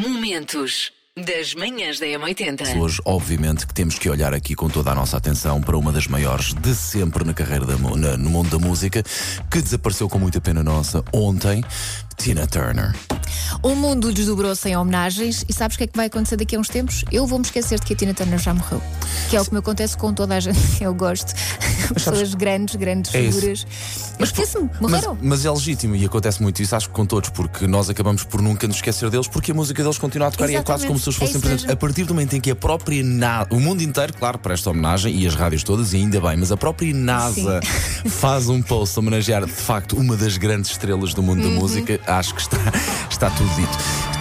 Momentos das manhãs da M80. Hoje, obviamente, que temos que olhar aqui com toda a nossa atenção para uma das maiores de sempre na carreira da, na- no mundo da música, que desapareceu com muita pena nossa ontem, Tina Turner. O mundo desdobrou-se em homenagens e sabes o que é que vai acontecer daqui a uns tempos? Eu vou-me esquecer de que a Tina Turner já morreu. Que é o que me acontece com toda a gente que eu gosto. Pessoas grandes, grandes É figuras. Eu esqueço-me, Mas, morreram. mas é legítimo e acontece muito isso, acho que com todos, porque nós acabamos por nunca nos esquecer deles, porque a música deles continua a tocar e é quase Exatamente. como se eles É fossem isso presentes. A partir do momento em que a própria NASA, o mundo inteiro, claro, presta homenagem e as rádios todas, e ainda bem, mas a própria NASA faz um post a homenagear de facto uma das grandes estrelas do mundo Uhum. da música, acho que está, está tudo dito.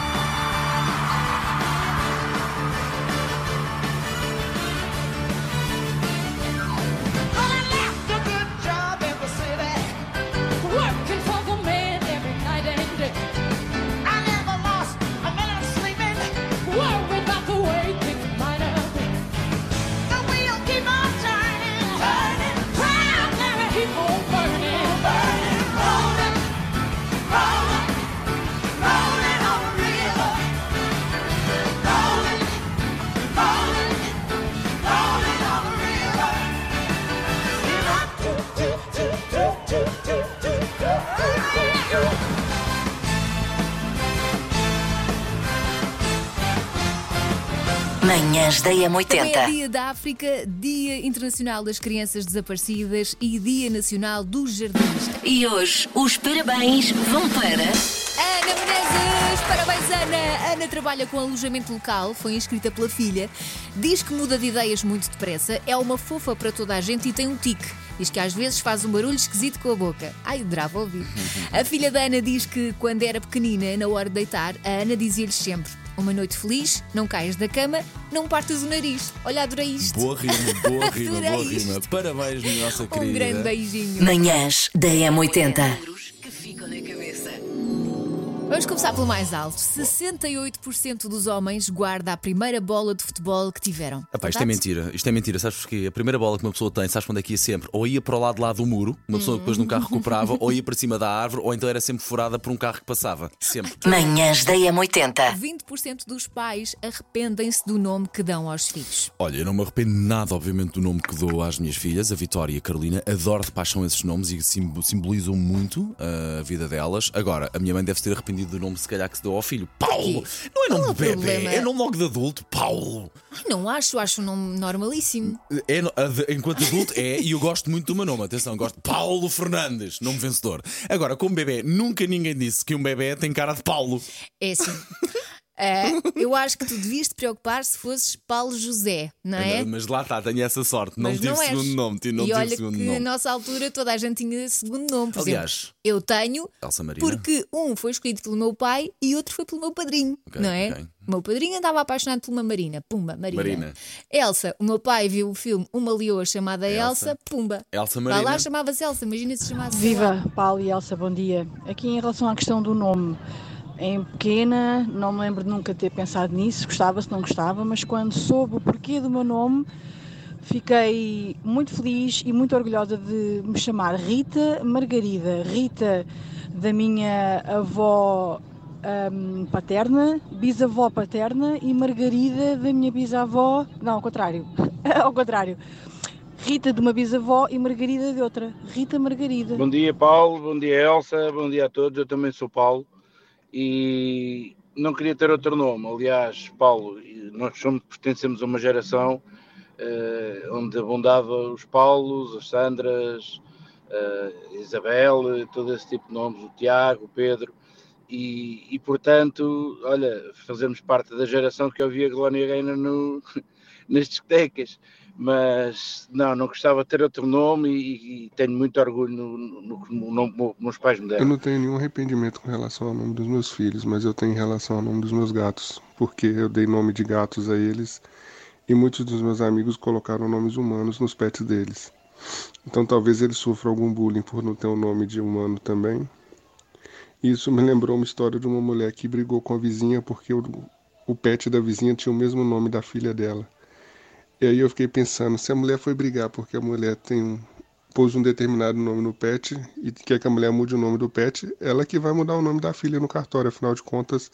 Manhãs da Também é M80. Dia da África, Dia Internacional das Crianças Desaparecidas e Dia Nacional dos Jardins. E hoje os parabéns vão para. Ana Menezes, parabéns Ana! Ana trabalha com alojamento local, foi inscrita pela filha, diz que muda de ideias muito depressa, é uma fofa para toda a gente e tem um tique. Diz que às vezes faz um barulho esquisito com a boca. Ai, adorava ouvir. A filha da Ana diz que quando era pequenina, na hora de deitar, a Ana dizia-lhes sempre: Uma noite feliz, não caias da cama, não partas o nariz. Olha, adorei isto. Boa rima, boa rima, boa isto. rima. Parabéns, minha nossa Um querida. grande beijinho. Manhãs da M80. que ficam na cabeça. Vamos começar pelo mais alto. 68% dos homens guarda a primeira bola de futebol que tiveram. Epá, isto é mentira, isto é mentira, sabes porquê? A primeira bola que uma pessoa tem, sabes quando é que ia sempre? Ou ia para o lado lá do muro, uma pessoa que depois num carro recuperava, ou ia para cima da árvore, ou então era sempre furada por um carro que passava. Sempre. Manhãs da M80. 20% dos pais arrependem-se do nome que dão aos filhos. Olha, eu não me arrependo nada, obviamente, do nome que dou às minhas filhas, a Vitória e a Carolina. Adoro de paixão esses nomes e sim- simbolizam muito uh, a vida delas. Agora, a minha mãe deve ter arrependido do nome, se calhar, que se deu ao filho. Paulo! Não é nome Qual de é o bebê, problema? é nome logo de adulto. Paulo! Ai, não acho, acho um nome normalíssimo. É, no- a de- enquanto adulto é, e eu gosto muito do meu nome. Atenção, gosto de Paulo Fernandes, nome vencedor. Agora, como bebê, nunca ninguém disse que um bebê tem cara de Paulo. É assim. É, eu acho que tu devias te preocupar se fosses Paulo José, não é? Mas lá está, tenho essa sorte. Não Mas tive não és. segundo nome. tive- Não e tive olha segundo que nome. na nossa altura toda a gente tinha segundo nome. Por Aliás, exemplo, eu tenho Elsa Marina. porque um foi escolhido pelo meu pai e outro foi pelo meu padrinho, Ok, não é? ok. O meu padrinho andava apaixonado por uma Marina, pumba, Marina. Marina. Elsa, o meu pai viu o filme Uma Leoa chamada Elsa. Elsa, pumba. Elsa Marina. lá chamava-se Elsa, imagina se chamasse. Viva, Paulo e Elsa, bom dia. Aqui em relação à questão do nome, em pequena, não me lembro de nunca ter pensado nisso, gostava se não gostava, mas quando soube o porquê do meu nome, fiquei muito feliz e muito orgulhosa de me chamar Rita Margarida. Rita da minha avó hum, paterna, bisavó paterna e Margarida da minha bisavó. Não, ao contrário. ao contrário. Rita de uma bisavó e Margarida de outra. Rita Margarida. Bom dia, Paulo. Bom dia, Elsa. Bom dia a todos. Eu também sou Paulo e não queria ter outro nome. Aliás, Paulo, nós somos, pertencemos a uma geração eh, onde abundava os Paulos, as Sandras, eh, Isabel, todo esse tipo de nomes, o Tiago, o Pedro. E, e, portanto, olha, fazemos parte da geração que ouvia Glória Gaynor no, nas discotecas mas não, não gostava de ter outro nome e, e tenho muito orgulho no, no, no que meus pais me Eu deram. não tenho nenhum arrependimento com relação ao nome dos meus filhos, mas eu tenho em relação ao nome dos meus gatos, porque eu dei nome de gatos a eles e muitos dos meus amigos colocaram nomes humanos nos pets deles. Então talvez eles sofram algum bullying por não ter o nome de humano também. Isso me lembrou uma história de uma mulher que brigou com a vizinha porque o, o pet da vizinha tinha o mesmo nome da filha dela. E aí eu fiquei pensando, se a mulher foi brigar porque a mulher tem um, pôs um determinado nome no pet e quer que a mulher mude o nome do pet, ela que vai mudar o nome da filha no cartório, afinal de contas,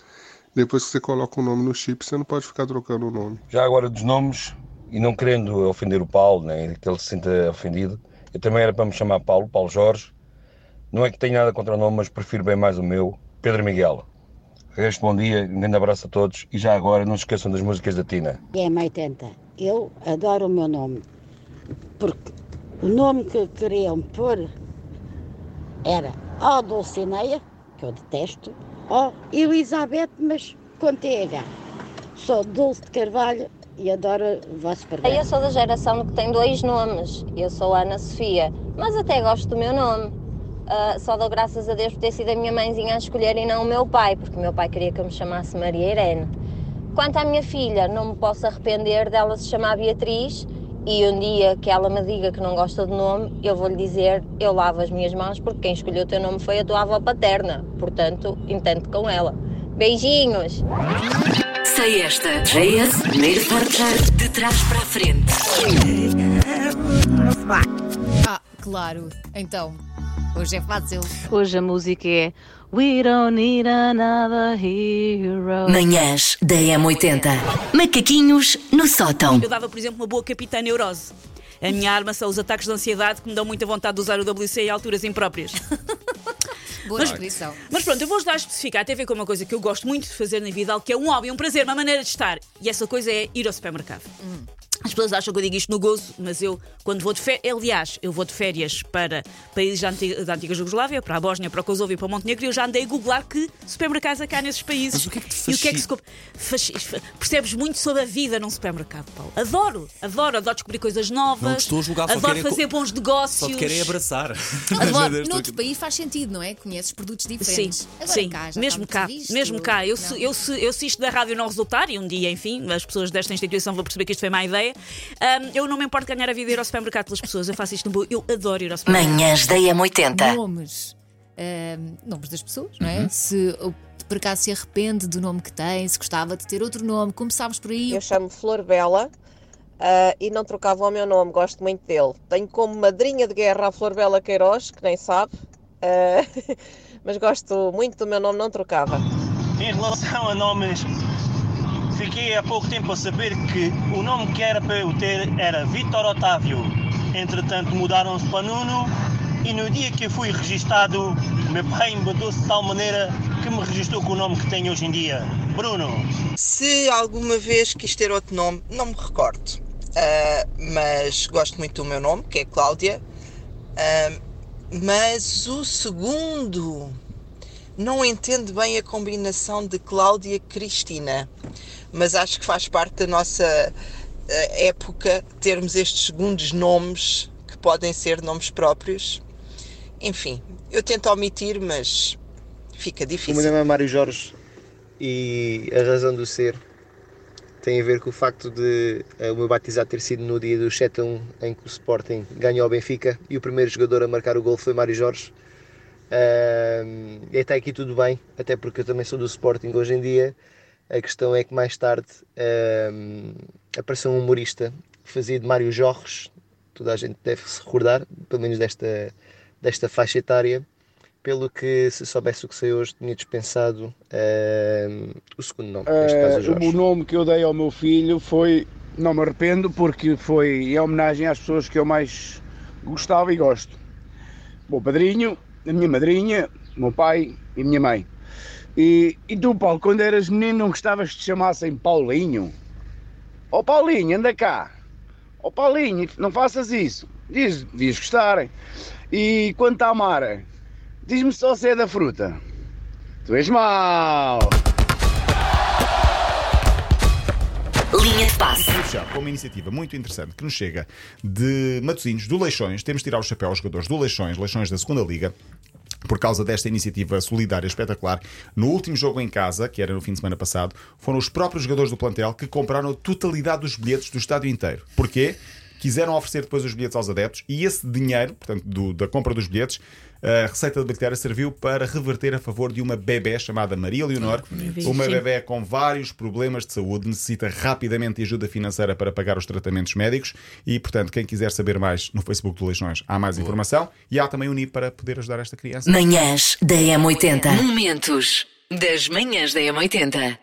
Depois que você coloca o nome no chip, você não pode ficar trocando o nome. Já agora dos nomes, e não querendo ofender o Paulo, nem que ele se sinta ofendido, eu também era para me chamar Paulo, Paulo Jorge. Não é que tenho nada contra o nome, mas prefiro bem mais o meu, Pedro Miguel. Resto bom dia, um grande abraço a todos e já agora não se esqueçam das músicas da Tina. É 80. Eu adoro o meu nome. Porque o nome que queriam pôr era ou Dulcineia, que eu detesto, ou Elizabeth, mas com TH. Sou Dulce de Carvalho e adoro o vosso programa. Eu sou da geração que tem dois nomes. Eu sou Ana Sofia, mas até gosto do meu nome. Ah, só dou graças a Deus por ter sido a minha mãezinha a escolher e não o meu pai, porque o meu pai queria que eu me chamasse Maria Irene. Quanto à minha filha, não me posso arrepender dela se chamar Beatriz e um dia que ela me diga que não gosta do nome, eu vou-lhe dizer, eu lavo as minhas mãos porque quem escolheu o teu nome foi a tua avó paterna. Portanto, entende com ela. Beijinhos! Sei esta. JS, primeiro forjar de trás para a frente. Ah, claro. Então, hoje é fácil. Hoje a música é We don't need another hero. Manhãs da M80. Macaquinhos no sótão. Eu dava, por exemplo, uma boa capitã neurose. A minha arma são os ataques de ansiedade que me dão muita vontade de usar o WC em alturas impróprias. Boa descrição. Mas pronto, eu vou ajudar a especificar. Tem a ver com uma coisa que eu gosto muito de fazer na vida, que é um hobby, um prazer, uma maneira de estar. E essa coisa é ir ao supermercado. As pessoas acham que eu digo isto no gozo, mas eu, quando vou de férias, aliás, eu vou de férias para países da antiga, da antiga Jugoslávia, para a Bósnia, para o Kosovo e para o Montenegro, e eu já andei a googlar que supermercados há cá nesses países. Mas o que é que te E o que é que se compra? Percebes muito sobre a vida num supermercado, Paulo. Adoro, adoro, adoro descobrir coisas novas. Não estou a julgar, só adoro fazer co- bons negócios. Só te querem abraçar. Adoro. Noutro país faz sentido, não é? Conheces produtos Sim, diferentes. Agora sim. cá, já mesmo cá, visto. mesmo cá. Eu, se, eu, se, eu se isto da rádio não resultar, e um dia, enfim, as pessoas desta instituição vão perceber que isto foi má ideia, hum, eu não me importo ganhar a vida e ir ao supermercado pelas pessoas. Eu faço isto no boa. Eu adoro ir ao supermercado. Manhãs da M80. Nomes. nomes das pessoas, não é? Uhum. Se uh, por acaso se arrepende do nome que tem, se gostava de ter outro nome, começámos por aí. Eu chamo Flor Bela ah, e não trocava o meu nome, gosto muito dele. Tenho como madrinha de guerra a Flor Bela Queiroz, que nem sabe, ah, mas gosto muito do meu nome, não trocava. Em relação a nomes, fiquei há pouco tempo a saber que o nome que era para eu ter era Vitor Otávio. Entretanto, mudaram-se para Nuno e no dia que eu fui registado, meu pai embadou-se de tal maneira que me registrou com o nome que tenho hoje em dia, Bruno. Se alguma vez quis ter outro nome, não me recordo. Ah, mas gosto muito do meu nome, que é Cláudia. Ah, mas o segundo, não entendo bem a combinação de Cláudia e Cristina. Mas acho que faz parte da nossa ah, época termos estes segundos nomes que podem ser nomes próprios. Enfim, eu tento omitir, mas fica O difícil. meu nome é Mário Jorge e a razão do ser tem a ver com o facto de eh, o meu batizado ter sido no dia do 7 a 1 em que o Sporting ganhou ao Benfica e o primeiro jogador a marcar o gol foi Mário Jorge. Ahm, e até aqui tudo bem, até porque eu também sou do Sporting hoje em dia. A questão é que mais tarde ahm, apareceu um humorista que fazia de Mário Jorge, toda a gente deve se recordar, pelo menos desta, desta faixa etária, pelo que se soubesse o que sei hoje tinha dispensado ahm, o segundo nome, neste caso o Jorge. o nome que eu dei ao meu filho foi, não me arrependo, porque foi em homenagem às pessoas que eu mais gostava e gosto. Meu padrinho, a minha madrinha, meu pai e minha mãe. E, e tu, Paulo, quando eras menino, não gostavas que te chamassem Paulinho? Ó Paulinho, anda cá. Ó Paulinho, não faças isso. Diz, devias gostarem. E quanto à Mara, diz-me só se é da fruta. Tu és mau. Linha de passe. Com uma iniciativa muito interessante que nos chega de Matosinhos, do Leixões. Temos de tirar o chapéu aos jogadores do Leixões, Leixões da segunda Liga. Por causa desta iniciativa solidária espetacular, no último jogo em casa, que era no fim de semana passado, foram os próprios jogadores do plantel que compraram a totalidade dos bilhetes do estádio inteiro. Porquê? Quiseram oferecer depois os bilhetes aos adeptos e esse dinheiro, portanto, do- da compra dos bilhetes, a receita da bilheteira serviu para reverter a favor de uma bebé chamada Maria Leonor. Uma Sim. bebé com vários problemas de saúde, necessita rapidamente de ajuda financeira para pagar os tratamentos médicos e, portanto, quem quiser saber mais no Facebook do Leixões, há mais informação e há também o NIP para poder ajudar esta criança. Manhãs da M80. Momentos Das manhãs da M80.